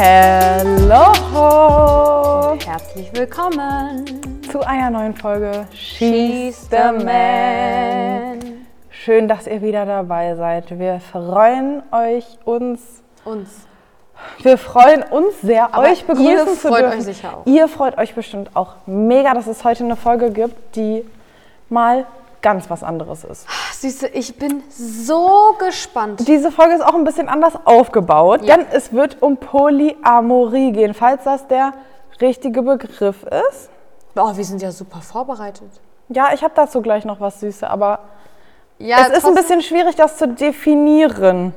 Hello Herzlich willkommen zu einer neuen Folge She's the Man. Schön, dass ihr wieder dabei seid. Wir freuen euch, uns, Uns. wir freuen uns sehr, Aber euch begrüßen ihr zu freut dürfen. euch sicher auch. Ihr freut euch bestimmt auch mega, dass es heute eine Folge gibt, die mal ganz was anderes ist. Süße, ich bin so gespannt. Diese Folge ist auch ein bisschen anders aufgebaut, Ja. denn es wird um Polyamorie gehen, falls das der richtige Begriff ist. Oh, wir sind ja super vorbereitet. Ja, ich habe dazu gleich noch was Süße, aber Ja, es ist ein bisschen schwierig, das zu definieren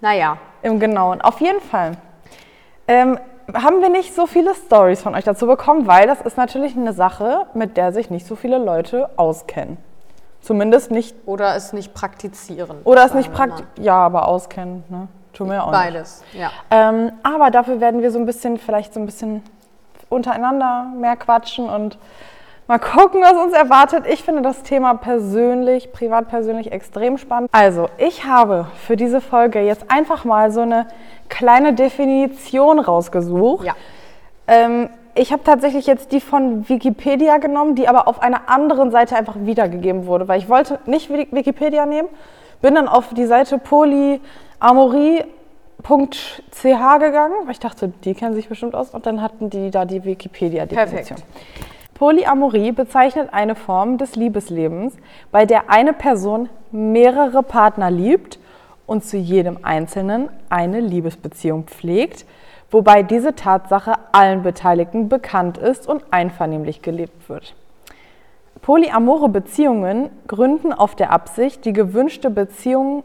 Naja, im Genauen. Auf jeden Fall ähm, haben wir nicht so viele Stories von euch dazu bekommen, weil das ist natürlich eine Sache, mit der sich nicht so viele Leute auskennen. Zumindest nicht, oder es nicht praktizieren. oder es nicht praktisch, ja, aber auskennen, ne? Tun wir auch mal. nicht. Beides, ja. Ähm, aber dafür werden wir so ein bisschen, vielleicht so ein bisschen untereinander mehr quatschen und mal gucken, was uns erwartet. Ich finde das Thema persönlich, privat persönlich extrem spannend. Also, ich habe für diese Folge jetzt einfach mal so eine kleine Definition rausgesucht. Ja. Ähm, ich habe tatsächlich jetzt die von Wikipedia genommen, die aber auf einer anderen Seite einfach wiedergegeben wurde, weil ich wollte nicht Wiki- Wikipedia nehmen, bin dann auf die Seite polyamorie.ch gegangen, weil ich dachte, die kennen sich bestimmt aus und dann hatten die da die Wikipedia-Definition. Polyamorie bezeichnet eine Form des Liebeslebens, bei der eine Person mehrere Partner liebt und zu jedem Einzelnen eine Liebesbeziehung pflegt, wobei diese Tatsache allen Beteiligten bekannt ist und einvernehmlich gelebt wird. Polyamore Beziehungen gründen auf der Absicht, die gewünschte Beziehung,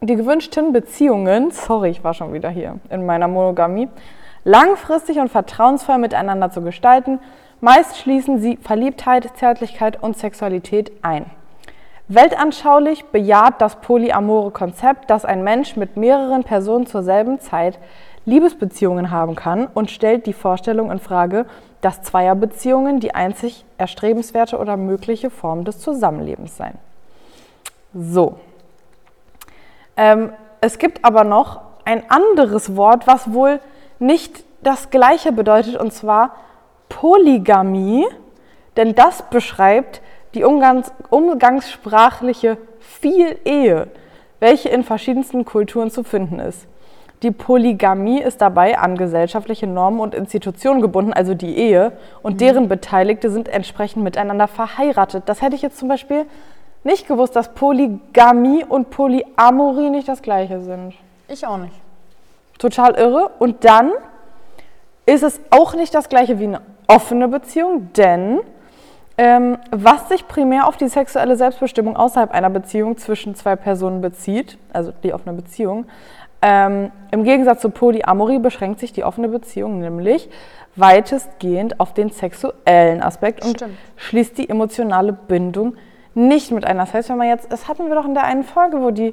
die gewünschten Beziehungen, sorry, ich war schon wieder hier in meiner Monogamie, langfristig und vertrauensvoll miteinander zu gestalten. Meist schließen sie Verliebtheit, Zärtlichkeit und Sexualität ein. Weltanschaulich bejaht das polyamore Konzept, dass ein Mensch mit mehreren Personen zur selben Zeit Liebesbeziehungen haben kann und stellt die Vorstellung in Frage, dass Zweierbeziehungen die einzig erstrebenswerte oder mögliche Form des Zusammenlebens seien. So. Ähm, es gibt aber noch ein anderes Wort, was wohl nicht das gleiche bedeutet, und zwar Polygamie, denn das beschreibt die umgangs umgangssprachliche Viel-Ehe, welche in verschiedensten Kulturen zu finden ist. Die Polygamie ist dabei an gesellschaftliche Normen und Institutionen gebunden, also die Ehe, und deren Beteiligte sind entsprechend miteinander verheiratet. Das hätte ich jetzt zum Beispiel nicht gewusst, dass Polygamie und Polyamorie nicht das gleiche sind. Ich auch nicht. Total irre. Und dann ist es auch nicht das gleiche wie eine offene Beziehung, denn ähm, was sich primär auf die sexuelle Selbstbestimmung außerhalb einer Beziehung zwischen zwei Personen bezieht, also die offene Beziehung, ähm, im Gegensatz zu Polyamorie beschränkt sich die offene Beziehung nämlich weitestgehend auf den sexuellen Aspekt und Stimmt. schließt die emotionale Bindung nicht mit ein. Das heißt, wenn man jetzt, das hatten wir doch in der einen Folge, wo die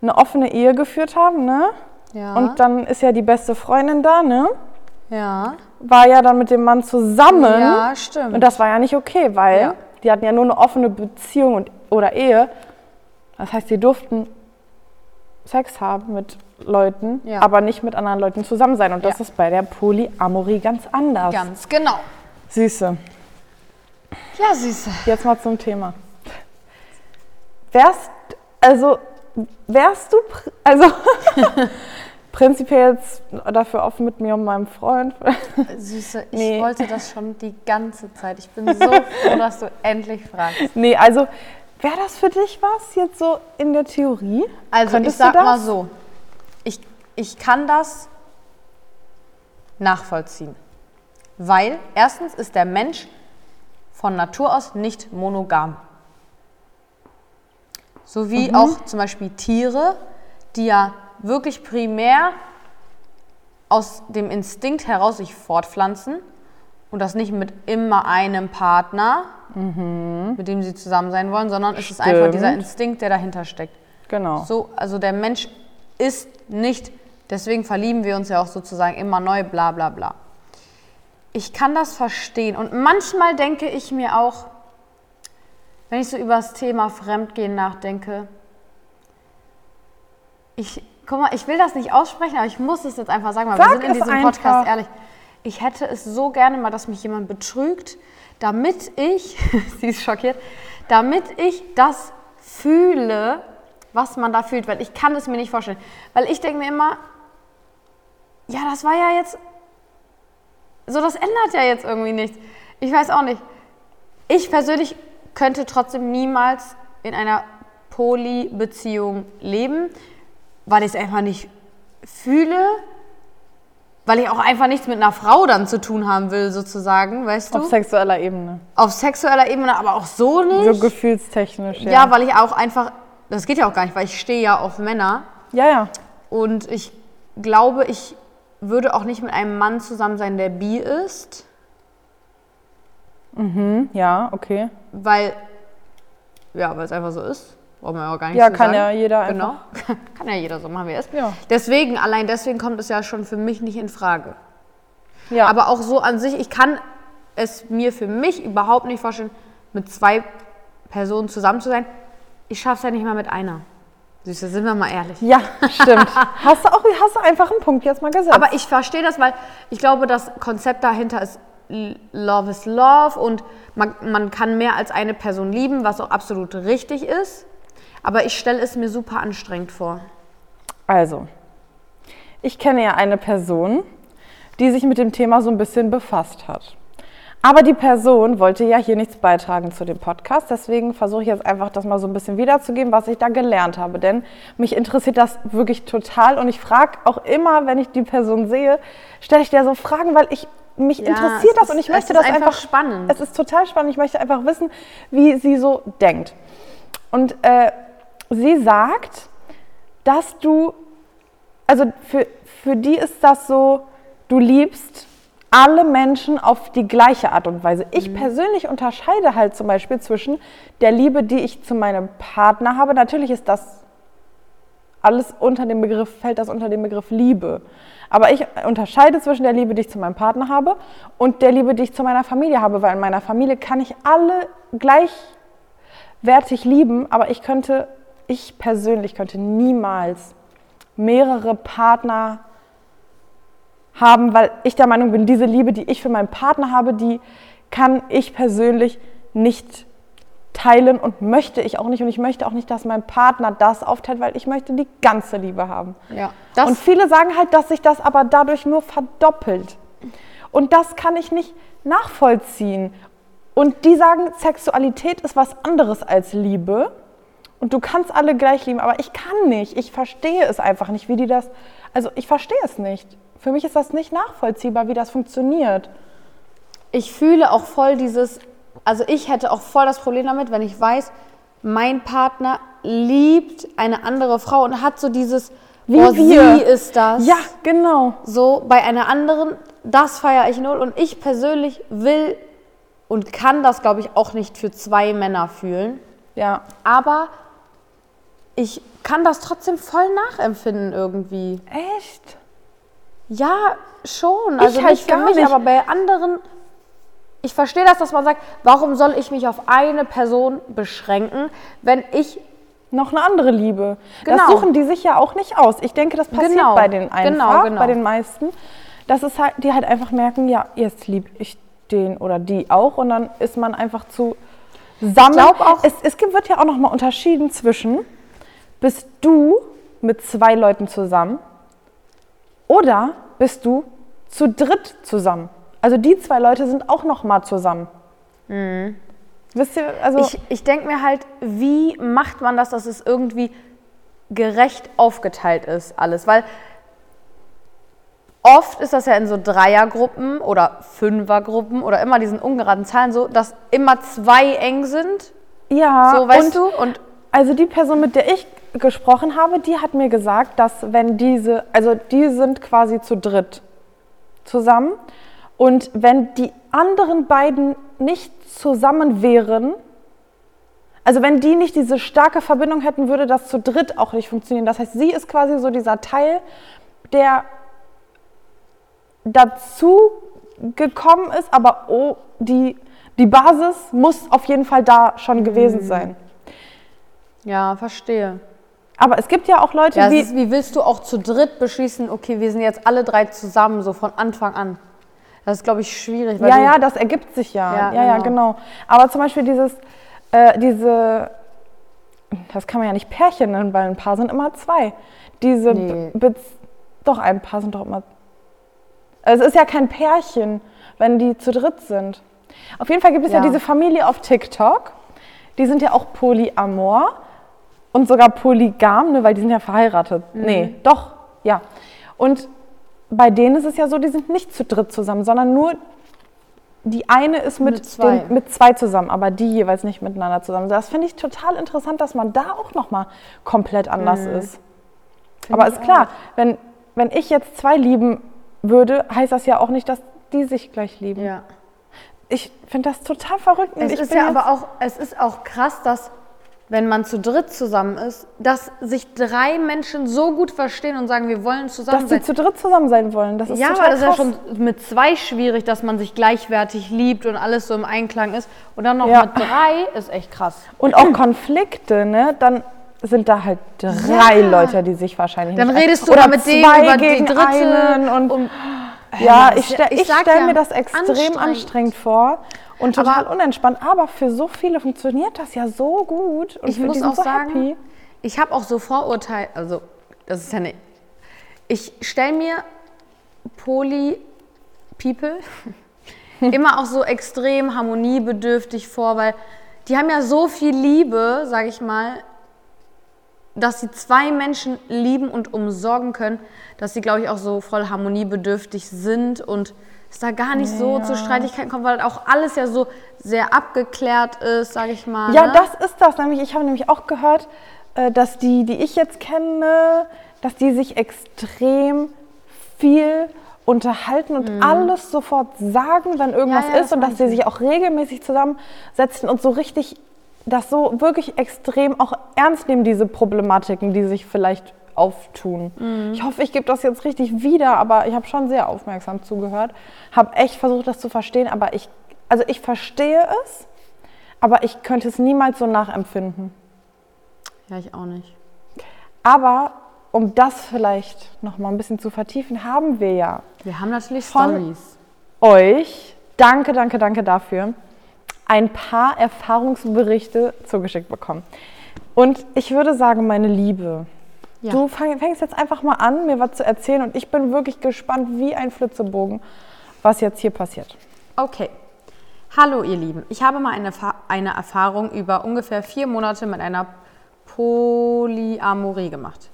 eine offene Ehe geführt haben, ne? Ja. Und dann ist ja die beste Freundin da, ne? ja. War ja dann mit dem Mann zusammen. Ja, stimmt. Und das war ja nicht okay, weil Ja. die hatten ja nur eine offene Beziehung und, oder Ehe. Das heißt, sie durften Sex haben mit Leuten, Ja. aber nicht mit anderen Leuten zusammen sein. Und das Ja. ist bei der Polyamorie ganz anders. Ganz genau. Süße. Ja, Süße. Jetzt mal zum Thema. Wärst, also, wärst du, also, prinzipiell jetzt dafür offen mit mir und meinem Freund? Süße, ich Nee. wollte das schon die ganze Zeit. Ich bin so froh, dass du endlich fragst. nee, also, wäre das für dich was jetzt so in der Theorie? Also Könntest ich sag mal so, ich, kann das nachvollziehen. Weil erstens ist der Mensch von Natur aus nicht monogam. So wie Mhm. auch zum Beispiel Tiere, die ja wirklich primär aus dem Instinkt heraus sich fortpflanzen und das nicht mit immer einem Partner, mit dem sie zusammen sein wollen, sondern es ist einfach dieser Mhm. Stimmt. Instinkt, der dahinter steckt. Genau. So, also der Mensch ist nicht, deswegen verlieben wir uns ja auch sozusagen immer neu, bla bla bla. Ich kann das verstehen und manchmal denke ich mir auch, wenn ich so über das Thema Fremdgehen nachdenke, ich guck mal, ich will das nicht aussprechen, aber ich muss es jetzt einfach sagen, weil Sag wir sind in es diesem einfach. Podcast ehrlich. Ich hätte es so gerne mal, dass mich jemand betrügt, damit ich, sie ist schockiert, damit ich das fühle, was man da fühlt, weil ich kann es mir nicht vorstellen. Weil ich denke mir immer, ja, das war ja jetzt, so das ändert ja jetzt irgendwie nichts. Ich weiß auch nicht. Ich persönlich könnte trotzdem niemals in einer Poly-Beziehung leben, weil ich es einfach nicht fühle, weil ich auch einfach nichts mit einer Frau dann zu tun haben will, sozusagen, weißt du? Auf sexueller Ebene. Auf sexueller Ebene, aber auch so nicht. So gefühlstechnisch, ja. ja, weil ich auch einfach, das geht ja auch gar nicht, weil ich stehe ja auf Männer ja, ja. und ich glaube, ich würde auch nicht mit einem Mann zusammen sein, der bi ist, Hm, ja, okay. weil, ja, weil es einfach so ist. Braucht man ja auch gar nicht Ja, zu kann sagen. ja jeder Genau. kann ja jeder so machen, wie ist. Ja. Deswegen, allein deswegen kommt es ja schon für mich nicht in Frage. Ja, Aber auch so an sich, ich kann es mir für mich überhaupt nicht vorstellen, mit zwei Personen zusammen zu sein. Ich schaffe es ja nicht mal mit einer. Süße, sind wir mal ehrlich. ja, stimmt. hast, du auch, hast du einfach einen Punkt jetzt mal gesetzt. Aber ich verstehe das, weil ich glaube, das Konzept dahinter ist Love is Love und man, man kann mehr als eine Person lieben, was auch absolut richtig ist. Aber ich stelle es mir super anstrengend vor. Also, ich kenne ja eine Person, die sich mit dem Thema so ein bisschen befasst hat. Aber die Person wollte ja hier nichts beitragen zu dem Podcast, deswegen versuche ich jetzt einfach das mal so ein bisschen wiederzugeben, was ich da gelernt habe. Denn mich interessiert das wirklich total und ich frage auch immer, wenn ich die Person sehe, stelle ich der so Fragen, weil ich mich Ja, interessiert es das ist- und ich möchte das einfach einfach spannend. Es ist total spannend. Ich möchte einfach wissen, wie sie so denkt. Und äh, sie sagt, dass du, also für, für die ist das so, du liebst alle Menschen auf die gleiche Art und Weise. Ich persönlich unterscheide halt zum Beispiel zwischen der Liebe, die ich zu meinem Partner habe. Natürlich ist das alles unter dem Begriff, fällt das unter den Begriff Liebe. Aber ich unterscheide zwischen der Liebe, die ich zu meinem Partner habe und der Liebe, die ich zu meiner Familie habe, weil in meiner Familie kann ich alle gleichwertig lieben, aber ich könnte, ich persönlich könnte niemals mehrere Partner haben, weil ich der Meinung bin, diese Liebe, die ich für meinen Partner habe, die kann ich persönlich nicht teilen und möchte ich auch nicht. Und ich möchte auch nicht, dass mein Partner das aufteilt, weil ich möchte die ganze Liebe haben. Ja. Und viele sagen halt, dass sich das aber dadurch nur verdoppelt. Und das kann ich nicht nachvollziehen. Und die sagen, Sexualität ist was anderes als Liebe. Und du kannst alle gleich lieben, aber ich kann nicht. Ich verstehe es einfach nicht, wie die das. Also ich verstehe es nicht. Für mich ist das nicht nachvollziehbar, wie das funktioniert. ich fühle auch voll dieses, also ich hätte auch voll das Problem damit, wenn ich weiß, mein Partner liebt eine andere Frau und hat so dieses, Wie oh, wir. sie ist das. Ja, genau. So bei einer anderen, das feiere ich null. Und ich persönlich will und kann das, glaube ich, auch nicht für zwei Männer fühlen. Ja. Aber ich kann das trotzdem voll nachempfinden irgendwie. Echt? Ja, schon. Also halt nicht für mich, nicht. aber bei anderen. Ich verstehe das, dass man sagt, warum soll ich mich auf eine Person beschränken, wenn ich Noch eine andere Liebe. Das Genau. suchen die sich ja auch nicht aus. Ich denke, das passiert Genau. bei den einfach, Genau, genau. bei den meisten. Dass es halt, die halt einfach merken, ja, jetzt liebe ich den oder die auch und dann ist man einfach zu glaub auch- es, es wird ja auch nochmal unterschieden zwischen, bist du mit zwei Leuten zusammen oder bist du zu dritt zusammen. Also die zwei Leute sind auch nochmal zusammen. Wisst ihr, also Ich, ich denke mir halt, wie macht man das, dass es irgendwie gerecht aufgeteilt ist, alles? Weil oft ist das ja in so Dreiergruppen oder Fünfergruppen oder immer diesen ungeraden Zahlen so, dass immer zwei eng sind. ja, So, weißt und du? Und Also die Person, mit der ich gesprochen habe, die hat mir gesagt, dass wenn diese, also die sind quasi zu dritt zusammen und wenn die anderen beiden nicht zusammen wären, also wenn die nicht diese starke Verbindung hätten, würde das zu dritt auch nicht funktionieren. Das heißt, sie ist quasi so dieser Teil, der dazu gekommen ist, aber oh, die, die Basis muss auf jeden Fall da schon gewesen sein. Ja, verstehe. Aber es gibt ja auch Leute, Ja, die. ist, wie willst du auch zu dritt beschließen, okay, wir sind jetzt alle drei zusammen, so von Anfang an? Das ist, glaube ich, schwierig. Ja, ja, das ergibt sich ja. Ja, Ja, ja, genau. genau. Aber zum Beispiel dieses, äh, diese, das kann man ja nicht Pärchen nennen, weil ein Paar sind immer zwei. Diese, Nee. Be doch, ein Paar sind doch immer. Also es ist ja kein Pärchen, wenn die zu dritt sind. Auf jeden Fall gibt es ja, Ja. diese Familie auf TikTok. Die sind ja auch polyamor und sogar polygam, ne, weil die sind ja verheiratet. Mhm. Nee, doch, ja. Und bei denen ist es ja so, die sind nicht zu dritt zusammen, sondern nur die eine ist mit, Mit zwei. Den, mit zwei zusammen, aber die jeweils nicht miteinander zusammen. Das finde ich total interessant, dass man da auch nochmal komplett anders ist. aber ich ist klar, wenn, wenn ich jetzt zwei lieben würde, heißt das ja auch nicht, dass die sich gleich lieben. Ja. Ich finde das total verrückt. Es ist ja aber auch, es ist auch krass, dass wenn man zu dritt zusammen ist, dass sich drei Menschen so gut verstehen und sagen, wir wollen zusammen dass sein. sie zu dritt zusammen sein wollen. Das ist ja, aber das ist ja krass. schon mit zwei schwierig, dass man sich gleichwertig liebt und alles so im Einklang ist. Und dann noch Ja. mit drei ist echt krass. Und auch Konflikte, ne? Dann sind da halt drei Ja. Leute, die sich wahrscheinlich Dann nicht redest du Oder mit dem zwei über die dritte und und- ja, ich, ich ich stelle ja, mir das extrem anstrengend, anstrengend. vor und total Aber- unentspannt. Aber für so viele funktioniert das ja so gut und Ich muss auch so sagen, happy. ich habe auch so Vorurteile, also das ist ja nicht. Ich stelle mir Poly-People immer auch so extrem harmoniebedürftig vor, weil die haben ja so viel Liebe, sage ich mal, dass sie zwei Menschen lieben und umsorgen können, dass sie, glaube ich, auch so voll harmoniebedürftig sind und es da gar nicht so zu Streitigkeiten kommt, weil auch alles ja so sehr abgeklärt ist, sage ich mal. Ja, ne? das ist das. Nämlich, ich habe nämlich auch gehört, äh, dass die, die ich jetzt kenne, dass die sich extrem viel unterhalten und alles sofort sagen, wenn irgendwas Mhm. Ja, ja, ist das und dass sie ich. sich auch regelmäßig zusammensetzen und so richtig das so wirklich extrem auch ernst nehmen, diese Problematiken, die sich vielleicht auftun. Mhm. Ich hoffe, ich gebe das jetzt richtig wieder, aber ich habe schon sehr aufmerksam zugehört, habe echt versucht, das zu verstehen, aber ich, also ich verstehe es, aber ich könnte es niemals so nachempfinden. Ja, ich auch nicht. Aber um das vielleicht noch mal ein bisschen zu vertiefen, haben wir ja Wir haben natürlich Von- Stories. euch, danke, danke, danke dafür, ein paar Erfahrungsberichte zugeschickt bekommen. Und ich würde sagen, meine Liebe, Ja. du fängst jetzt einfach mal an, mir was zu erzählen und ich bin wirklich gespannt wie ein Flitzebogen, was jetzt hier passiert. Okay. Hallo ihr Lieben, ich habe mal eine, eine Erfahrung über ungefähr vier Monate mit einer Polyamorie gemacht.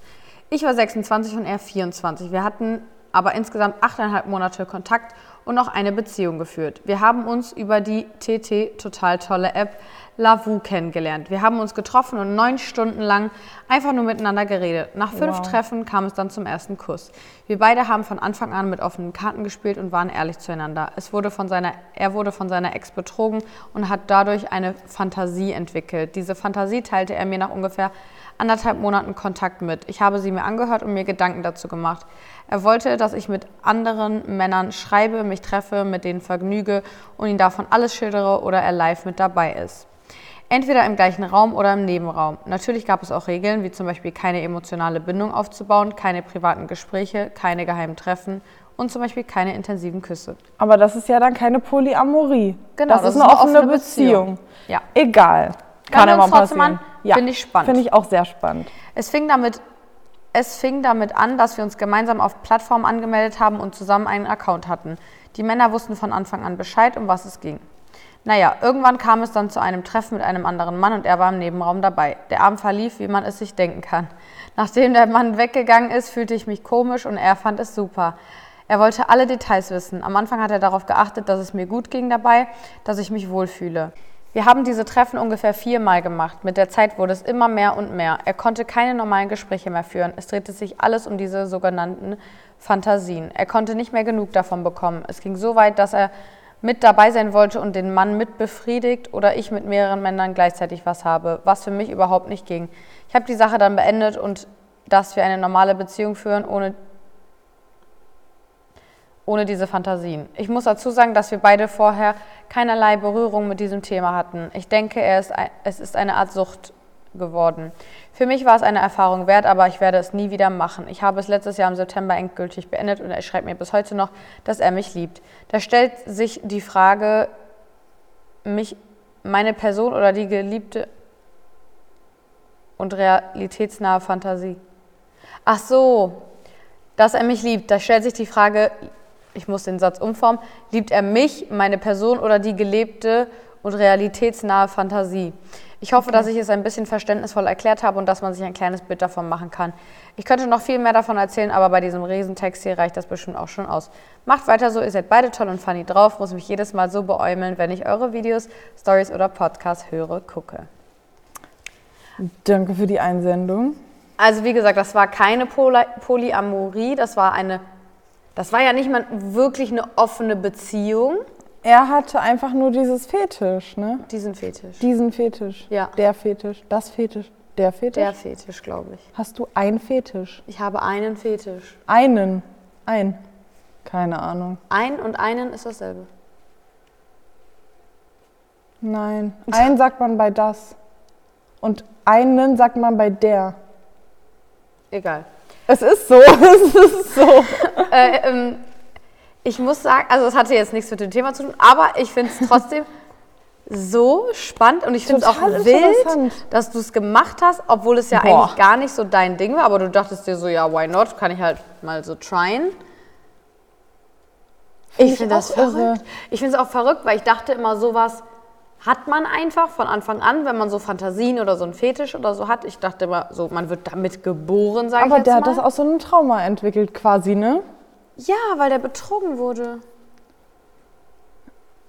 Ich war 26 und er 24. Wir hatten aber insgesamt achteinhalb Monate Kontakt und auch eine Beziehung geführt. Wir haben uns über die TT, total tolle App, Lavu kennengelernt. Wir haben uns getroffen und neun Stunden lang einfach nur miteinander geredet. Nach fünf Wow. Treffen kam es dann zum ersten Kuss. Wir beide haben von Anfang an mit offenen Karten gespielt und waren ehrlich zueinander. Es wurde von seiner, er wurde von seiner Ex betrogen und hat dadurch eine Fantasie entwickelt. Diese Fantasie teilte er mir nach ungefähr anderthalb Monaten Kontakt mit. Ich habe sie mir angehört und mir Gedanken dazu gemacht. Er wollte, dass ich mit anderen Männern schreibe, mich treffe, mit denen vergnüge und ihn davon alles schildere oder er live mit dabei ist. Entweder im gleichen Raum oder im Nebenraum. Natürlich gab es auch Regeln, wie zum Beispiel keine emotionale Bindung aufzubauen, keine privaten Gespräche, keine geheimen Treffen und zum Beispiel keine intensiven Küsse. Aber das ist ja dann keine Polyamorie. Genau, das, ist eine offene Beziehung. Ja. Egal. Kann Kann ja mal passieren. an? Finde ich spannend. Finde ich auch sehr spannend. Es fing damit es fing damit an, dass wir uns gemeinsam auf Plattformen angemeldet haben und zusammen einen Account hatten. Die Männer wussten von Anfang an Bescheid, um was es ging. Naja, irgendwann kam es dann zu einem Treffen mit einem anderen Mann und er war im Nebenraum dabei. Der Abend verlief, wie man es sich denken kann. Nachdem der Mann weggegangen ist, fühlte ich mich komisch und er fand es super. Er wollte alle Details wissen. Am Anfang hat er darauf geachtet, dass es mir gut ging dabei, dass ich mich wohlfühle. Wir haben diese Treffen ungefähr viermal gemacht. Mit der Zeit wurde es immer mehr und mehr. Er konnte keine normalen Gespräche mehr führen. Es drehte sich alles um diese sogenannten Fantasien. Er konnte nicht mehr genug davon bekommen. Es ging so weit, dass er mit dabei sein wollte und den Mann mit befriedigt oder ich mit mehreren Männern gleichzeitig was habe, was für mich überhaupt nicht ging. Ich habe die Sache dann beendet und dass wir eine normale Beziehung führen ohne ohne diese Fantasien. Ich muss dazu sagen, dass wir beide vorher keinerlei Berührung mit diesem Thema hatten. Ich denke, er ist es ist eine Art Sucht. Geworden. Für mich war es eine Erfahrung wert, aber ich werde es nie wieder machen. Ich habe es letztes Jahr im September endgültig beendet und er schreibt mir bis heute noch, dass er mich liebt. Da stellt sich die Frage, mich, meine Person oder die geliebte und realitätsnahe Fantasie. Ach so, dass er mich liebt. Da stellt sich die Frage, ich muss den Satz umformen, liebt er mich, meine Person oder die gelebte und realitätsnahe Fantasie? Ich hoffe, okay. dass ich es ein bisschen verständnisvoll erklärt habe und dass man sich ein kleines Bild davon machen kann. Ich könnte noch viel mehr davon erzählen, aber bei diesem Riesentext hier reicht das bestimmt auch schon aus. Macht weiter so, ihr seid beide toll und funny drauf, muss mich jedes Mal so beäumeln, wenn ich eure Videos, Stories oder Podcasts höre, gucke. Danke für die Einsendung. Also wie gesagt, das war keine Poly Polyamorie, das war eine, das war ja nicht mal wirklich eine offene Beziehung. Er hatte einfach nur dieses Fetisch, ne? Diesen Fetisch. Diesen Fetisch. Ja. Der Fetisch. Das Fetisch. Der Fetisch? Der Fetisch, glaube ich. Hast du einen Fetisch? Ich habe einen Fetisch. Einen? Ein? Keine Ahnung. Ein und einen ist dasselbe. Nein. Ein sagt man bei das. Und einen sagt man bei der. Egal. Es ist so, es ist so. äh, ähm, ich muss sagen, also es hatte jetzt nichts mit dem Thema zu tun, aber ich finde es trotzdem so spannend und ich finde es auch wild, dass du es gemacht hast, obwohl es ja Boah. eigentlich gar nicht so dein Ding war, aber du dachtest dir so, ja, why not? Kann ich halt mal so tryen. Ich, ich finde das verrückt. Irre. Ich finde es auch verrückt, weil ich dachte immer, sowas hat man einfach von Anfang an, wenn man so Fantasien oder so ein Fetisch oder so hat. Ich dachte immer, so, man wird damit geboren, sage ich Aber der hat das aus so einem Trauma entwickelt quasi, ne? Ja, weil der betrogen wurde.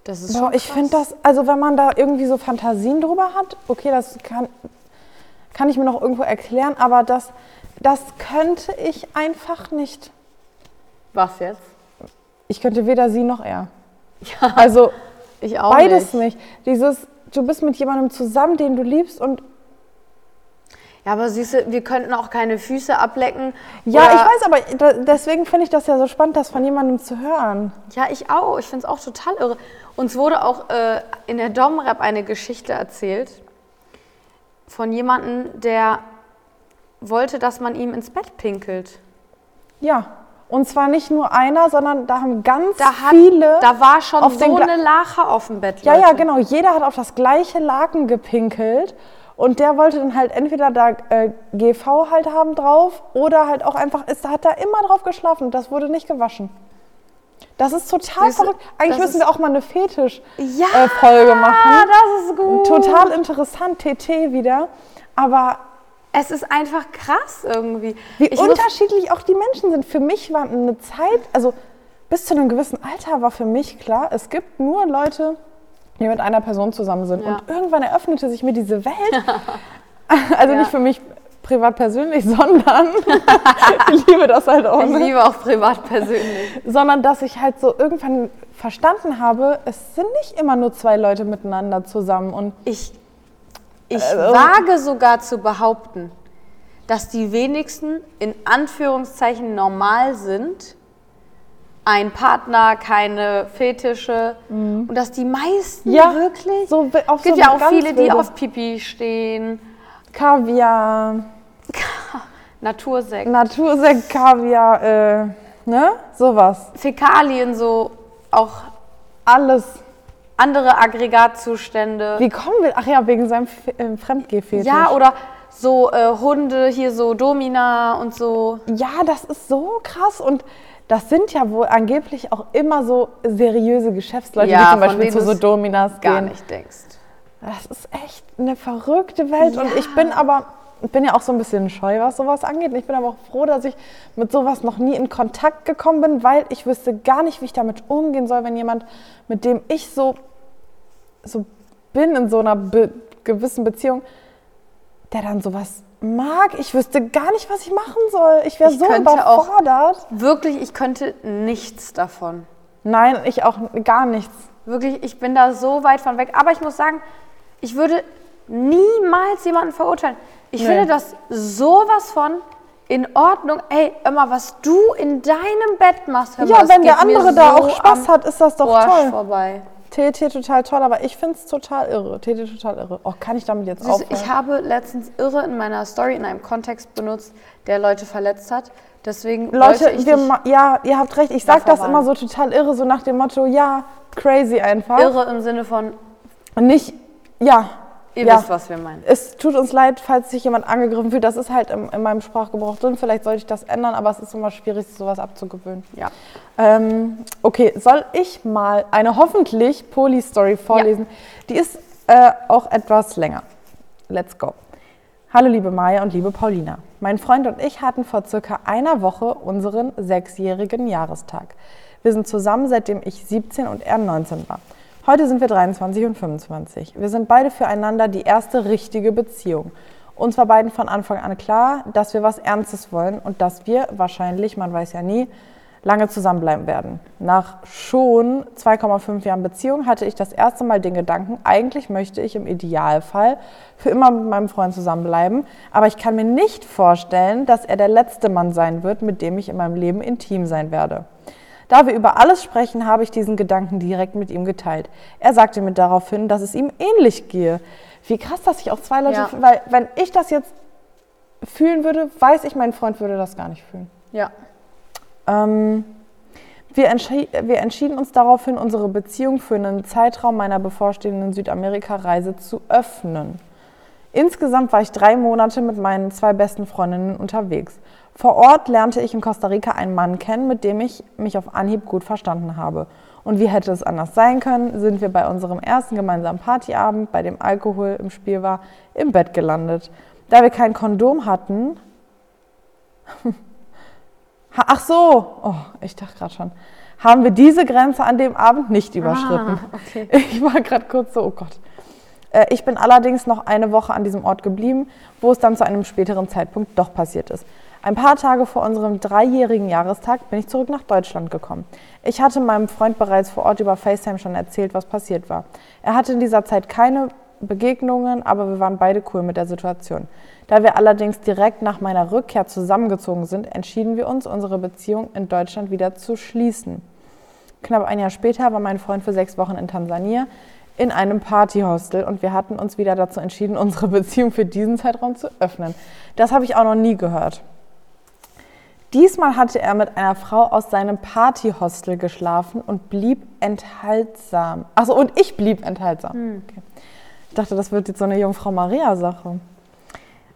Das ist Boah, schon ich finde das, also wenn man da irgendwie so Fantasien drüber hat, okay, das kann, kann ich mir noch irgendwo erklären, aber das, das könnte ich einfach nicht. Was jetzt? Ich könnte weder sie noch er. Ja. Also ich auch Beides nicht. nicht. Dieses, du bist mit jemandem zusammen, den du liebst und ja, aber siehst du, wir könnten auch keine Füße ablecken. Ja, ich weiß, aber da, deswegen finde ich das ja so spannend, das von jemandem zu hören. Ja, ich auch. Ich finde es auch total irre. Uns wurde auch äh, in der Domrep eine Geschichte erzählt von jemandem, der wollte, dass man ihm ins Bett pinkelt. Ja. Und zwar nicht nur einer, sondern da haben ganz da hat, viele. Da war schon so eine Lache auf dem Bett. Ja, Leute. ja, genau. Jeder hat auf das gleiche Laken gepinkelt. Und der wollte dann halt entweder da äh, GV halt haben drauf oder halt auch einfach, ist, hat da immer drauf geschlafen das wurde nicht gewaschen. Das ist total Siehste, verrückt. Eigentlich müssen wir auch mal eine Fetisch-Folge ja, äh, machen. das ist gut. Total interessant, TT wieder. Aber es ist einfach krass irgendwie. Wie ich unterschiedlich auch die Menschen sind. Für mich war eine Zeit, also bis zu einem gewissen Alter war für mich klar, es gibt nur Leute, die mit einer Person zusammen sind. Ja. Und irgendwann eröffnete sich mir diese Welt. also ja. nicht für mich privat persönlich, sondern ich liebe das halt auch. Ich ne? liebe auch privat persönlich. Sondern dass ich halt so irgendwann verstanden habe, es sind nicht immer nur zwei Leute miteinander zusammen. Und ich ich äh, wage sogar zu behaupten, dass die wenigsten in Anführungszeichen normal sind, ein Partner, keine Fetische mhm. und dass die meisten ja, wirklich. So, es gibt so ja auch viele, die auf Pipi stehen. Kaviar. Natursekt. Natursekt, Kaviar, äh, ne? Sowas. Fäkalien, so auch. Alles andere Aggregatzustände. Wie kommen wir? Ach ja, wegen seinem äh, Fremdgehfetisch. Ja, oder so äh, Hunde, hier so Domina und so. Ja, das ist so krass und das sind ja wohl angeblich auch immer so seriöse Geschäftsleute, ja, die zum Beispiel zu so Dominas gar gehen. nicht denkst. Das ist echt eine verrückte Welt ja. und ich bin aber bin ja auch so ein bisschen scheu, was sowas angeht. Und ich bin aber auch froh, dass ich mit sowas noch nie in Kontakt gekommen bin, weil ich wüsste gar nicht, wie ich damit umgehen soll, wenn jemand, mit dem ich so so bin in so einer be gewissen Beziehung, der dann sowas mag. Ich wüsste gar nicht, was ich machen soll. Ich wäre so überfordert. Wirklich, ich könnte nichts davon. Nein, ich auch gar nichts. Wirklich, ich bin da so weit von weg. Aber ich muss sagen, ich würde niemals jemanden verurteilen. Ich nee. finde das sowas von in Ordnung. Ey, immer was du in deinem Bett machst. Hör ja, mal, wenn der andere da so auch Spaß hat, ist das doch toll. vorbei. TT total toll, aber ich finde es total irre. TT total irre. Oh, kann ich damit jetzt aufhören? Ich habe letztens irre in meiner Story in einem Kontext benutzt, der Leute verletzt hat. Deswegen Leute, wir ja, ihr habt recht. Ich sage das immer so total irre, so nach dem Motto, ja, crazy einfach. Irre im Sinne von nicht, ja, Ihr ja, wisst, was wir meinen. Es tut uns leid, falls sich jemand angegriffen fühlt. Das ist halt im, in meinem Sprachgebrauch drin. Vielleicht sollte ich das ändern, aber es ist immer schwierig, sowas abzugewöhnen. Ja. Ähm, okay, soll ich mal eine hoffentlich Poli-Story vorlesen? Ja. Die ist äh, auch etwas länger. Let's go. Hallo liebe Maya und liebe Paulina. Mein Freund und ich hatten vor circa einer Woche unseren sechsjährigen Jahrestag. Wir sind zusammen, seitdem ich 17 und er 19 war. Heute sind wir 23 und 25. Wir sind beide füreinander die erste richtige Beziehung. Uns war beiden von Anfang an klar, dass wir was Ernstes wollen und dass wir wahrscheinlich, man weiß ja nie, lange zusammenbleiben werden. Nach schon 2,5 Jahren Beziehung hatte ich das erste Mal den Gedanken, eigentlich möchte ich im Idealfall für immer mit meinem Freund zusammenbleiben, aber ich kann mir nicht vorstellen, dass er der letzte Mann sein wird, mit dem ich in meinem Leben intim sein werde. Da wir über alles sprechen, habe ich diesen Gedanken direkt mit ihm geteilt. Er sagte mir daraufhin, dass es ihm ähnlich gehe. Wie krass, dass ich auch zwei Leute, ja. weil wenn ich das jetzt fühlen würde, weiß ich, mein Freund würde das gar nicht fühlen. Ja. Ähm, wir, entschi wir, entschieden uns daraufhin, unsere Beziehung für einen Zeitraum meiner bevorstehenden Südamerika-Reise zu öffnen. Insgesamt war ich drei Monate mit meinen zwei besten Freundinnen unterwegs. Vor Ort lernte ich in Costa Rica einen Mann kennen, mit dem ich mich auf Anhieb gut verstanden habe. Und wie hätte es anders sein können, sind wir bei unserem ersten gemeinsamen Partyabend, bei dem Alkohol im Spiel war, im Bett gelandet. Da wir kein Kondom hatten. Ach so, oh, ich dachte gerade schon. Haben wir diese Grenze an dem Abend nicht überschritten. Ah, okay. Ich war gerade kurz so, oh Gott. Äh, ich bin allerdings noch eine Woche an diesem Ort geblieben, wo es dann zu einem späteren Zeitpunkt doch passiert ist. Ein paar Tage vor unserem dreijährigen Jahrestag bin ich zurück nach Deutschland gekommen. Ich hatte meinem Freund bereits vor Ort über FaceTime schon erzählt, was passiert war. Er hatte in dieser Zeit keine Begegnungen, aber wir waren beide cool mit der Situation. Da wir allerdings direkt nach meiner Rückkehr zusammengezogen sind, entschieden wir uns, unsere Beziehung in Deutschland wieder zu schließen. Knapp ein Jahr später war mein Freund für sechs Wochen in Tansania in einem Partyhostel und wir hatten uns wieder dazu entschieden, unsere Beziehung für diesen Zeitraum zu öffnen. Das habe ich auch noch nie gehört. Diesmal hatte er mit einer Frau aus seinem Partyhostel geschlafen und blieb enthaltsam. Achso, und ich blieb enthaltsam. Hm. Okay. Ich dachte, das wird jetzt so eine Jungfrau Maria-Sache.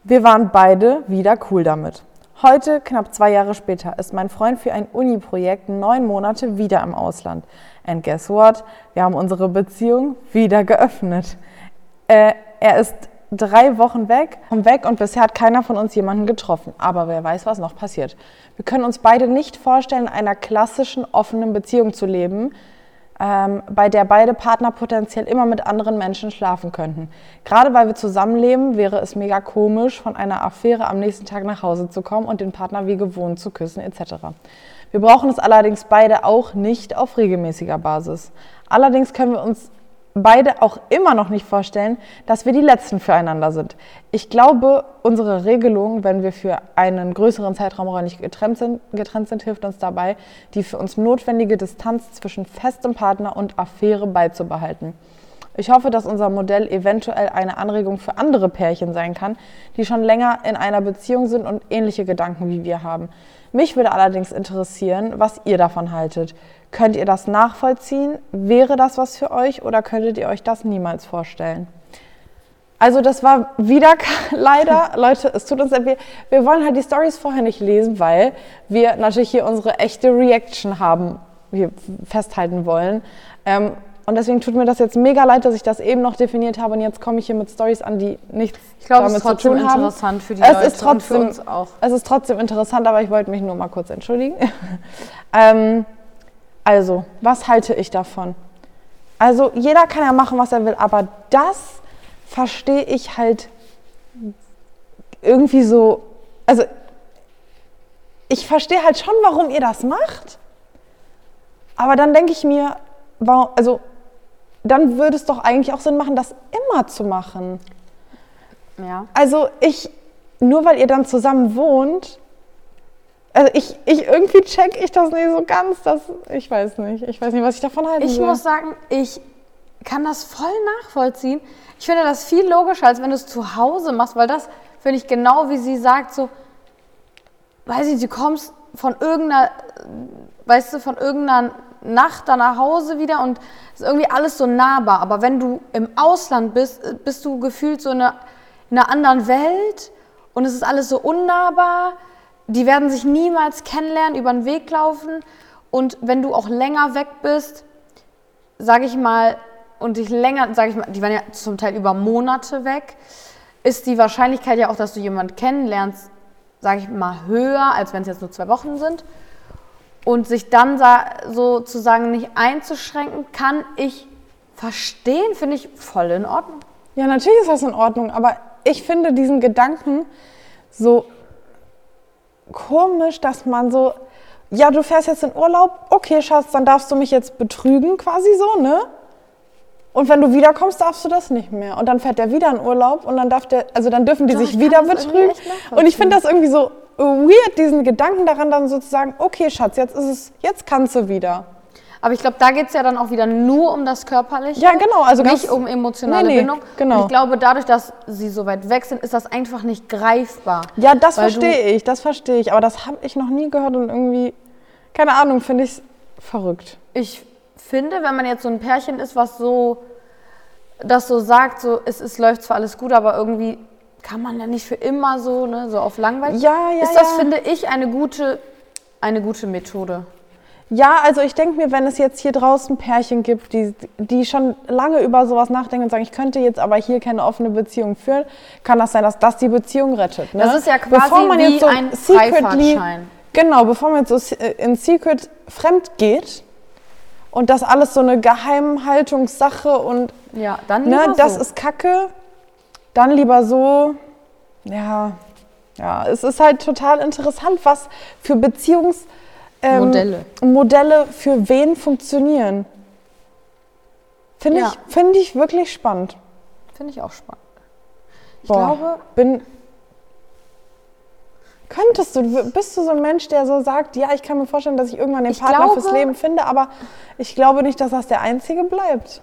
Wir waren beide wieder cool damit. Heute, knapp zwei Jahre später, ist mein Freund für ein Uni-Projekt neun Monate wieder im Ausland. And guess what? Wir haben unsere Beziehung wieder geöffnet. Äh, er ist drei Wochen weg, weg und bisher hat keiner von uns jemanden getroffen. Aber wer weiß, was noch passiert. Wir können uns beide nicht vorstellen, in einer klassischen offenen Beziehung zu leben, ähm, bei der beide Partner potenziell immer mit anderen Menschen schlafen könnten. Gerade weil wir zusammenleben, wäre es mega komisch, von einer Affäre am nächsten Tag nach Hause zu kommen und den Partner wie gewohnt zu küssen etc. Wir brauchen es allerdings beide auch nicht auf regelmäßiger Basis. Allerdings können wir uns beide auch immer noch nicht vorstellen, dass wir die Letzten füreinander sind. Ich glaube, unsere Regelung, wenn wir für einen größeren Zeitraum räumlich getrennt sind, getrennt sind, hilft uns dabei, die für uns notwendige Distanz zwischen festem Partner und Affäre beizubehalten. Ich hoffe, dass unser Modell eventuell eine Anregung für andere Pärchen sein kann, die schon länger in einer Beziehung sind und ähnliche Gedanken wie wir haben. Mich würde allerdings interessieren, was ihr davon haltet. Könnt ihr das nachvollziehen? Wäre das was für euch oder könntet ihr euch das niemals vorstellen? Also das war wieder leider, Leute, es tut uns leid, wir, wir wollen halt die Stories vorher nicht lesen, weil wir natürlich hier unsere echte Reaction haben, hier festhalten wollen. Ähm, und deswegen tut mir das jetzt mega leid, dass ich das eben noch definiert habe und jetzt komme ich hier mit Stories an, die nichts ich glaube, damit es ist trotzdem interessant für die es Leute ist trotzdem, und für uns auch. Es ist trotzdem interessant, aber ich wollte mich nur mal kurz entschuldigen. ähm, also, was halte ich davon? Also, jeder kann ja machen, was er will, aber das verstehe ich halt irgendwie so. Also, ich verstehe halt schon, warum ihr das macht. Aber dann denke ich mir, warum, also dann würde es doch eigentlich auch Sinn machen, das immer zu machen. Ja. Also ich, nur weil ihr dann zusammen wohnt, also ich, ich irgendwie check ich das nicht so ganz, dass, ich weiß nicht, ich weiß nicht, was ich davon halte. Ich soll. muss sagen, ich kann das voll nachvollziehen. Ich finde das viel logischer, als wenn du es zu Hause machst, weil das finde ich genau wie sie sagt, so, weiß ich, du kommst von irgendeiner, weißt du, von irgendeiner Nacht dann nach Hause wieder und ist irgendwie alles so nahbar. Aber wenn du im Ausland bist, bist du gefühlt so in einer, in einer anderen Welt und es ist alles so unnahbar. Die werden sich niemals kennenlernen, über den Weg laufen. Und wenn du auch länger weg bist, sage ich mal, und dich länger, sage ich mal, die waren ja zum Teil über Monate weg, ist die Wahrscheinlichkeit ja auch, dass du jemanden kennenlernst, sage ich mal, höher, als wenn es jetzt nur zwei Wochen sind. Und sich dann sozusagen nicht einzuschränken, kann ich verstehen, finde ich voll in Ordnung. Ja, natürlich ist das in Ordnung, aber ich finde diesen Gedanken so komisch, dass man so, ja, du fährst jetzt in Urlaub, okay, Schatz, dann darfst du mich jetzt betrügen, quasi so, ne? Und wenn du wiederkommst, darfst du das nicht mehr. Und dann fährt der wieder in Urlaub und dann darf der, also dann dürfen die Doch, sich wieder betrügen. Und ich finde das irgendwie so weird, diesen Gedanken daran dann sozusagen, okay, Schatz, jetzt ist es, jetzt kannst du wieder. Aber ich glaube, da geht es ja dann auch wieder nur um das Körperliche. Ja, genau. Also nicht um emotionale nee, nee, Bindung. Genau. Und ich glaube, dadurch, dass sie so weit weg sind, ist das einfach nicht greifbar. Ja, das verstehe ich, das verstehe ich. Aber das habe ich noch nie gehört und irgendwie, keine Ahnung, finde ich verrückt. Ich finde, wenn man jetzt so ein Pärchen ist, was so das so sagt, so es, es läuft zwar alles gut, aber irgendwie kann man ja nicht für immer so, ne, so auf langweilig. Ja, ja, ist das, ja. finde ich, eine gute, eine gute Methode. Ja, also ich denke mir, wenn es jetzt hier draußen Pärchen gibt, die, die schon lange über sowas nachdenken und sagen, ich könnte jetzt aber hier keine offene Beziehung führen, kann das sein, dass das die Beziehung rettet. Ne? Das ist ja quasi bevor man wie so ein Freifahrtschein. Genau, bevor man jetzt so in Secret fremd geht, und das alles so eine Geheimhaltungssache und ja, dann ne, das so. ist Kacke, dann lieber so. Ja, ja, es ist halt total interessant, was für Beziehungsmodelle ähm, Modelle für wen funktionieren. Finde ja. ich, find ich wirklich spannend. Finde ich auch spannend. Ich Boah, glaube, bin Könntest du, bist du so ein Mensch, der so sagt, ja, ich kann mir vorstellen, dass ich irgendwann den Partner glaube, fürs Leben finde, aber ich glaube nicht, dass das der einzige bleibt.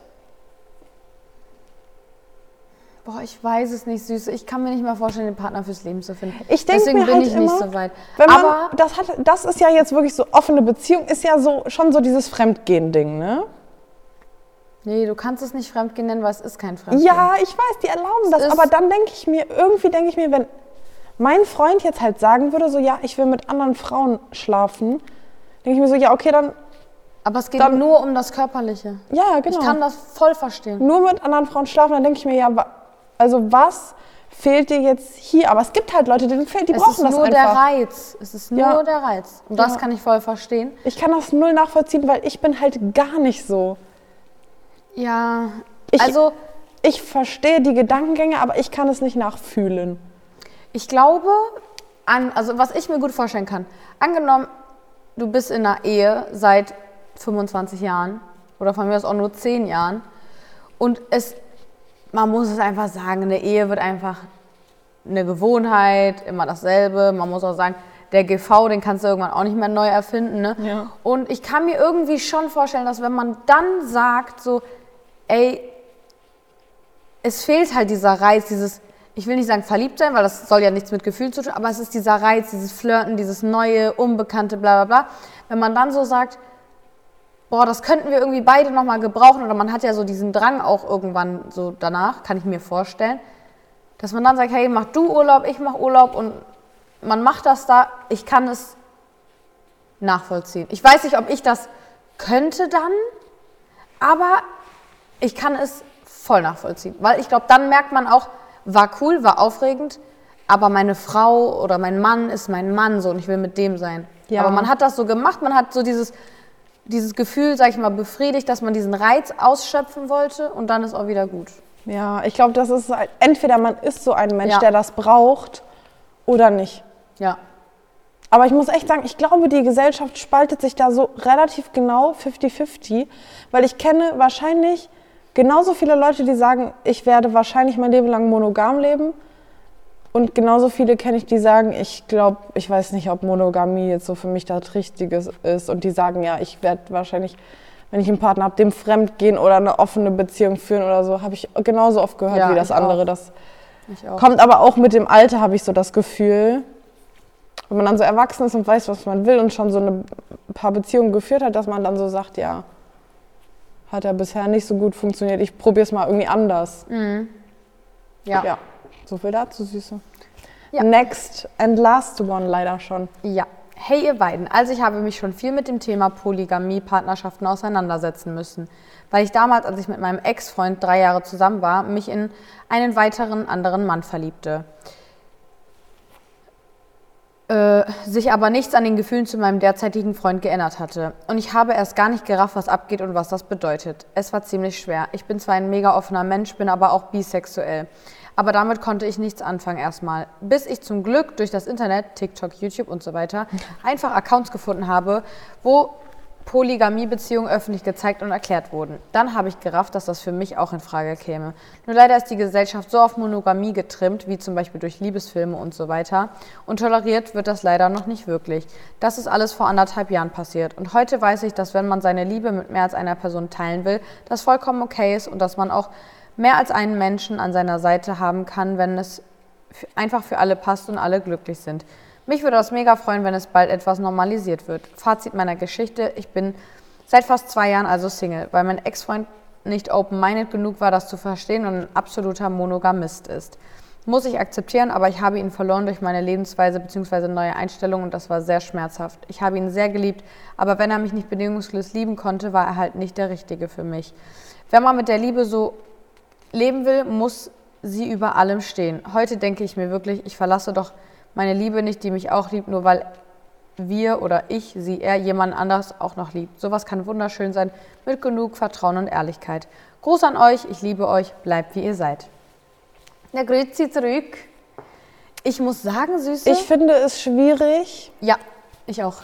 Boah, ich weiß es nicht, Süße. Ich kann mir nicht mal vorstellen, den Partner fürs Leben zu finden. Ich denke Deswegen mir bin halt ich immer, nicht so weit. Wenn man, aber das, hat, das ist ja jetzt wirklich so offene Beziehung, ist ja so schon so dieses Fremdgehen-Ding, ne? Nee, du kannst es nicht Fremdgehen nennen, weil es ist kein Fremdgehen. Ja, ich weiß, die erlauben das, aber dann denke ich mir, irgendwie denke ich mir, wenn mein Freund jetzt halt sagen würde, so ja, ich will mit anderen Frauen schlafen, denke ich mir so, ja, okay, dann. Aber es geht dann, nur um das Körperliche. Ja, genau. Ich kann das voll verstehen. Nur mit anderen Frauen schlafen, dann denke ich mir, ja, also was fehlt dir jetzt hier? Aber es gibt halt Leute, denen fehlt, die es brauchen das einfach. Es ist nur der Reiz. Es ist nur ja. der Reiz. Und das ja. kann ich voll verstehen. Ich kann das null nachvollziehen, weil ich bin halt gar nicht so. Ja, ich, also... Ich verstehe die Gedankengänge, aber ich kann es nicht nachfühlen. Ich glaube, an, also was ich mir gut vorstellen kann, angenommen, du bist in einer Ehe seit 25 Jahren oder von mir aus auch nur 10 Jahren und es, man muss es einfach sagen, eine Ehe wird einfach eine Gewohnheit, immer dasselbe. Man muss auch sagen, der GV, den kannst du irgendwann auch nicht mehr neu erfinden. Ne? Ja. Und ich kann mir irgendwie schon vorstellen, dass wenn man dann sagt, so, ey, es fehlt halt dieser Reiz, dieses, ich will nicht sagen verliebt sein, weil das soll ja nichts mit Gefühlen zu tun, aber es ist dieser Reiz, dieses Flirten, dieses neue, unbekannte, bla bla bla. Wenn man dann so sagt, boah, das könnten wir irgendwie beide nochmal gebrauchen, oder man hat ja so diesen Drang auch irgendwann so danach, kann ich mir vorstellen, dass man dann sagt, hey, mach du Urlaub, ich mach Urlaub und man macht das da, ich kann es nachvollziehen. Ich weiß nicht, ob ich das könnte dann, aber ich kann es voll nachvollziehen, weil ich glaube, dann merkt man auch, war cool, war aufregend, aber meine Frau oder mein Mann ist mein Mann so und ich will mit dem sein. Ja. Aber man hat das so gemacht, man hat so dieses, dieses Gefühl, sag ich mal, befriedigt, dass man diesen Reiz ausschöpfen wollte und dann ist auch wieder gut. Ja, ich glaube, das ist halt, entweder man ist so ein Mensch, ja. der das braucht oder nicht. Ja. Aber ich muss echt sagen, ich glaube, die Gesellschaft spaltet sich da so relativ genau 50-50, weil ich kenne wahrscheinlich genauso viele Leute, die sagen, ich werde wahrscheinlich mein Leben lang monogam leben. Und genauso viele kenne ich, die sagen, ich glaube, ich weiß nicht, ob Monogamie jetzt so für mich das Richtige ist. Und die sagen, ja, ich werde wahrscheinlich wenn ich einen Partner habe, dem fremd gehen oder eine offene Beziehung führen oder so, habe ich genauso oft gehört Ja, wie das andere. auch. Das kommt aber auch mit dem Alter, habe ich so das Gefühl. Wenn man dann so erwachsen ist und weiß, was man will und schon so ein paar Beziehungen geführt hat, dass man dann so sagt, ja, hat ja bisher nicht so gut funktioniert, ich probiere es mal irgendwie anders. Ja. Ja, so viel dazu, Süße. Ja. Next and last one leider schon. Ja. Hey ihr beiden, also ich habe mich schon viel mit dem Thema Polygamie, Partnerschaften auseinandersetzen müssen, weil ich damals, als ich mit meinem Ex-Freund drei Jahre zusammen war, mich in einen weiteren anderen Mann verliebte. Äh, sich aber nichts an den Gefühlen zu meinem derzeitigen Freund geändert hatte. Und ich habe erst gar nicht gerafft, was abgeht und was das bedeutet. Es war ziemlich schwer. Ich bin zwar ein mega offener Mensch, bin aber auch bisexuell. Aber damit konnte ich nichts anfangen erstmal. Bis ich zum Glück durch das Internet, TikTok, YouTube und so weiter, einfach Accounts gefunden habe, wo Polygamiebeziehungen öffentlich gezeigt und erklärt wurden. Dann habe ich gerafft, dass das für mich auch in Frage käme. Nur leider ist die Gesellschaft so auf Monogamie getrimmt, wie zum Beispiel durch Liebesfilme und so weiter. Und toleriert wird das leider noch nicht wirklich. Das ist alles vor anderthalb Jahren passiert. Und heute weiß ich, dass wenn man seine Liebe mit mehr als einer Person teilen will, das vollkommen okay ist und dass man auch mehr als einen Menschen an seiner Seite haben kann, wenn es einfach für alle passt und alle glücklich sind. Mich würde das mega freuen, wenn es bald etwas normalisiert wird. Fazit meiner Geschichte, ich bin seit fast zwei Jahren also Single, weil mein Ex-Freund nicht open-minded genug war, das zu verstehen und ein absoluter Monogamist ist. Muss ich akzeptieren, aber ich habe ihn verloren durch meine Lebensweise bzw. neue Einstellung und das war sehr schmerzhaft. Ich habe ihn sehr geliebt, aber wenn er mich nicht bedingungslos lieben konnte, war er halt nicht der Richtige für mich. Wenn man mit der Liebe so leben will, muss sie über allem stehen. Heute denke ich mir wirklich, ich verlasse doch meine Liebe nicht, die mich auch liebt, nur weil wir oder ich, sie, er jemand anders auch noch liebt. Sowas kann wunderschön sein, mit genug Vertrauen und Ehrlichkeit. Gruß an euch, ich liebe euch, bleibt wie ihr seid. Na, grüezi zurück. Ich muss sagen, Süße. Ich finde es schwierig, ja, ich auch.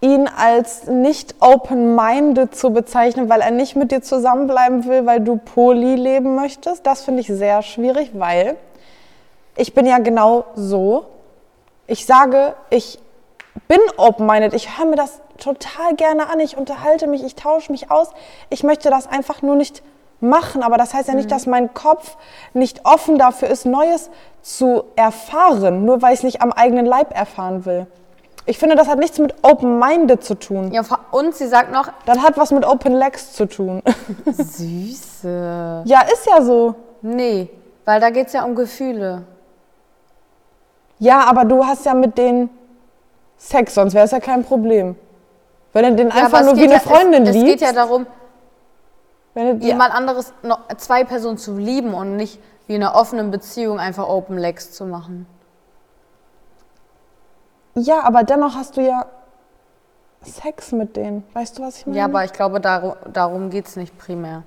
Ihn als nicht open-minded zu bezeichnen, weil er nicht mit dir zusammenbleiben will, weil du poly leben möchtest. Das finde ich sehr schwierig, weil ich bin ja genau so. Ich sage, ich bin open-minded. Ich höre mir das total gerne an. Ich unterhalte mich, ich tausche mich aus. Ich möchte das einfach nur nicht machen. Aber das heißt ja nicht, dass mein Kopf nicht offen dafür ist, Neues zu erfahren, nur weil ich es nicht am eigenen Leib erfahren will. Ich finde, das hat nichts mit open-minded zu tun. Ja, und sie sagt noch, Das hat was mit Open Legs zu tun. Süße. ja, ist ja so. Nee, weil da geht es ja um Gefühle. Ja, aber du hast ja mit denen Sex, sonst wäre es ja kein Problem. Wenn er den Ja, einfach es nur wie eine ja, Freundin es, liebt. Es geht ja darum, wenn jemand anderes, zwei Personen zu lieben und nicht wie in einer offenen Beziehung einfach Open Legs zu machen. Ja, aber dennoch hast du ja Sex mit denen. Weißt du, was ich meine? Ja, aber ich glaube, darum, darum geht es nicht primär.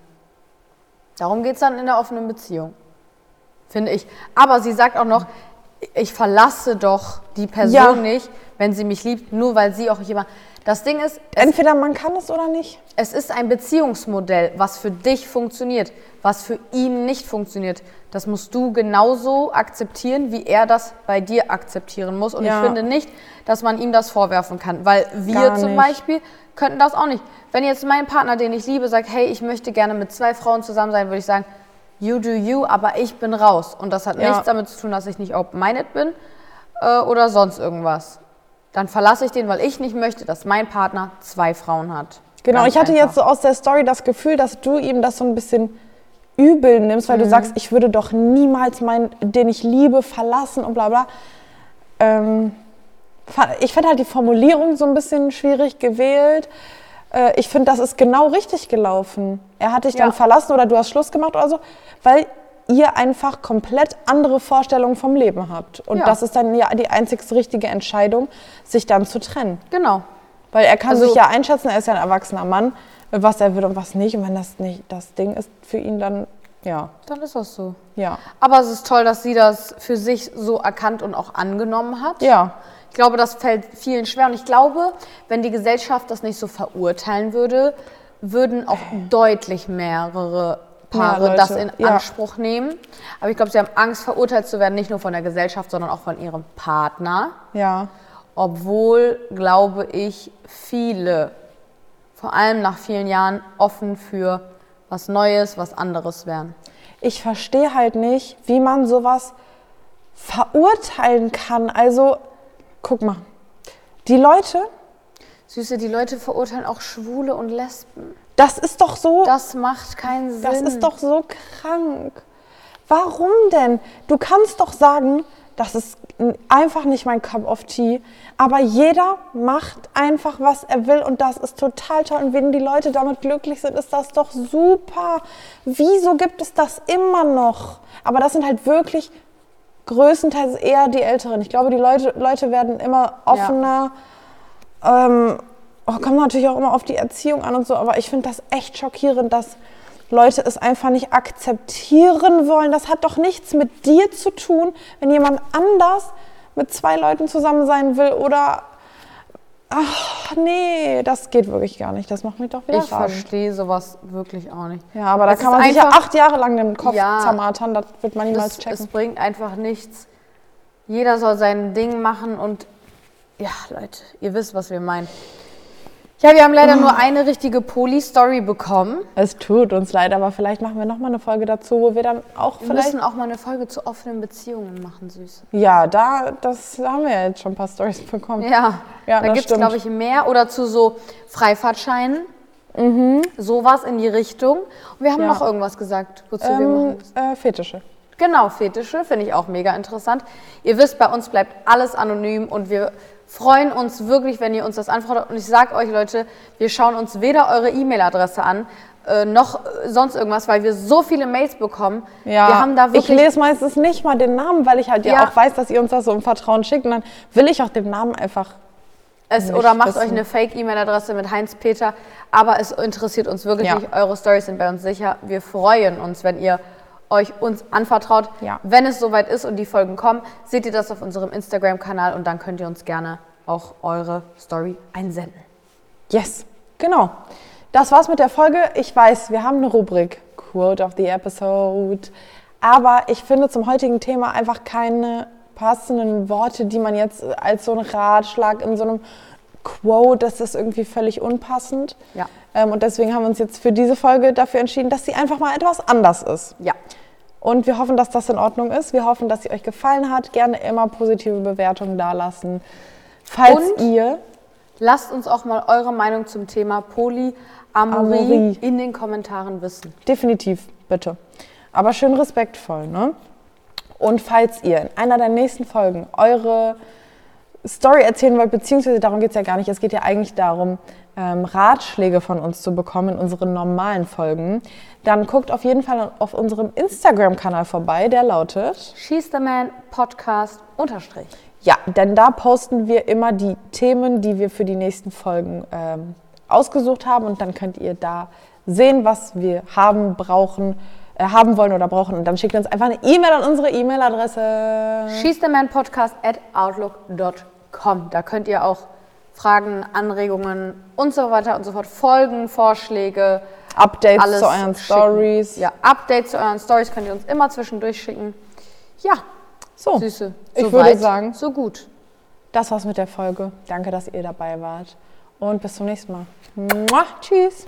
Darum geht es dann in der offenen Beziehung. Finde ich. Aber sie sagt auch noch, ich verlasse doch die Person Ja. nicht, wenn sie mich liebt, nur weil sie auch jemand. Das Ding ist, Entweder man kann es oder nicht. Es ist ein Beziehungsmodell, was für dich funktioniert, was für ihn nicht funktioniert. Das musst du genauso akzeptieren, wie er das bei dir akzeptieren muss. Und Ja. ich finde nicht, dass man ihm das vorwerfen kann, weil wir zum. Beispiel könnten das auch nicht. Wenn jetzt mein Partner, den ich liebe, sagt, hey, ich möchte gerne mit zwei Frauen zusammen sein, würde ich sagen, you do you, aber ich bin raus. Und das hat Ja. nichts damit zu tun, dass ich nicht open-minded bin äh, oder sonst irgendwas. Dann verlasse ich den, weil ich nicht möchte, dass mein Partner zwei Frauen hat. Genau, Ganz ich hatte einfach. jetzt so aus der Story das Gefühl, dass du ihm das so ein bisschen übel nimmst, weil du Mhm. sagst, ich würde doch niemals meinen, den ich liebe, verlassen und bla bla. Ähm, ich finde halt die Formulierung so ein bisschen schwierig gewählt. Äh, ich finde, das ist genau richtig gelaufen. Er hat dich dann Ja. verlassen oder du hast Schluss gemacht oder so, weil ihr einfach komplett andere Vorstellungen vom Leben habt. Und Ja. das ist dann ja die einzig richtige Entscheidung, sich dann zu trennen. Genau. Weil er kann Also- sich ja einschätzen, er ist ja ein erwachsener Mann, was er will und was nicht. Und wenn das nicht das Ding ist für ihn, dann ja, Dann ist das so. ja. Aber es ist toll, dass sie das für sich so erkannt und auch angenommen hat. Ja, Ich glaube, das fällt vielen schwer. Und ich glaube, wenn die Gesellschaft das nicht so verurteilen würde, würden auch deutlich mehrere Paare Mehr das in ja. Anspruch nehmen. Aber ich glaube, sie haben Angst, verurteilt zu werden, nicht nur von der Gesellschaft, sondern auch von ihrem Partner. ja. Obwohl, glaube ich, viele vor allem nach vielen Jahren offen für was Neues, was anderes wären. Ich verstehe halt nicht, wie man sowas verurteilen kann. Also, guck mal, die Leute, Süße, die Leute verurteilen auch Schwule und Lesben. das ist doch so, Das macht keinen Sinn. das ist doch so krank. Warum denn? Du kannst doch sagen, das ist einfach nicht mein Cup of Tea, aber jeder macht einfach, was er will und das ist total toll. Und wenn die Leute damit glücklich sind, ist das doch super. Wieso gibt es das immer noch? Aber das sind halt wirklich größtenteils eher die Älteren. Ich glaube, die Leute, Leute werden immer offener. Ähm, oh, kommt natürlich auch immer auf die Erziehung an und so, aber ich finde das echt schockierend, dass Leute es einfach nicht akzeptieren wollen. Das hat doch nichts mit dir zu tun, wenn jemand anders mit zwei Leuten zusammen sein will oder. Ach, nee, das geht wirklich gar nicht. Das macht mich doch wieder ich rasend. verstehe sowas wirklich auch nicht. Ja, aber da Es kann man sich ja acht Jahre lang den Kopf Ja. zermartern. Das wird man niemals Das, checken. es bringt einfach nichts. Jeder soll sein Ding machen und ja, Leute, ihr wisst, was wir meinen. Ja, wir haben leider nur eine richtige Poli-Story bekommen. Es tut uns leid, aber vielleicht machen wir noch mal eine Folge dazu, wo wir dann auch Wir vielleicht. müssen auch mal eine Folge zu offenen Beziehungen machen, Süße. Ja, da, das haben wir ja jetzt schon ein paar Stories bekommen. Ja, Ja, da gibt es, glaube ich, mehr oder zu so Freifahrtscheinen. Sowas in die Richtung. Und wir haben Mhm. Ja. noch irgendwas gesagt, wozu wir machen Ähm, äh, Fetische. Genau, Fetische finde ich auch mega interessant. Ihr wisst, bei uns bleibt alles anonym und wir freuen uns wirklich, wenn ihr uns das anfordert. Und ich sage euch, Leute, wir schauen uns weder eure E-Mail-Adresse an, äh, noch äh, sonst irgendwas, weil wir so viele Mails bekommen. Ja, wir haben da ich wirklich lese meistens nicht mal den Namen, weil ich halt ja, Ja. auch weiß, dass ihr uns das so im Vertrauen schickt. Und dann will ich auch den Namen einfach. es oder macht wissen. euch eine Fake-E-Mail-Adresse mit Heinz-Peter. Aber es interessiert uns wirklich Ja. nicht. Eure Stories sind bei uns sicher. Wir freuen uns, wenn ihr euch uns anvertraut. Ja. Wenn es soweit ist und die Folgen kommen, seht ihr das auf unserem Instagram-Kanal und dann könnt ihr uns gerne auch eure Story einsenden. Yes, genau. Das war's mit der Folge. Ich weiß, wir haben eine Rubrik, Quote of the Episode. Aber ich finde zum heutigen Thema einfach keine passenden Worte, die man jetzt als so einen Ratschlag in so einem Quote, das ist irgendwie völlig unpassend. Ja. Ähm, und deswegen haben wir uns jetzt für diese Folge dafür entschieden, dass sie einfach mal etwas anders ist. Ja. Und wir hoffen, dass das in Ordnung ist. Wir hoffen, dass sie euch gefallen hat. Gerne immer positive Bewertungen dalassen. Falls Und? ihr Lasst uns auch mal eure Meinung zum Thema Polyamorie Amorie. in den Kommentaren wissen. Definitiv, bitte. Aber schön respektvoll, ne? Und falls ihr in einer der nächsten Folgen eure Story erzählen wollt, beziehungsweise darum geht es ja gar nicht, es geht ja eigentlich darum, ähm, Ratschläge von uns zu bekommen in unseren normalen Folgen, dann guckt auf jeden Fall auf unserem Instagram-Kanal vorbei, der lautet. She's the Man Podcast unterstrich. Ja, denn da posten wir immer die Themen, die wir für die nächsten Folgen ähm, ausgesucht haben und dann könnt ihr da sehen, was wir haben, brauchen, haben wollen oder brauchen und dann schickt uns einfach eine E-Mail an unsere E-Mail-Adresse. She's the Man Podcast at outlook.com. Da könnt ihr auch Fragen, Anregungen und so weiter und so fort, Folgen, Vorschläge, Updates alles zu euren schicken. Stories. Ja, Updates zu euren Stories könnt ihr uns immer zwischendurch schicken. Ja, So, Süße. ich so würde weit, sagen, so gut. das war's mit der Folge. Danke, dass ihr dabei wart und bis zum nächsten Mal. Mua, tschüss.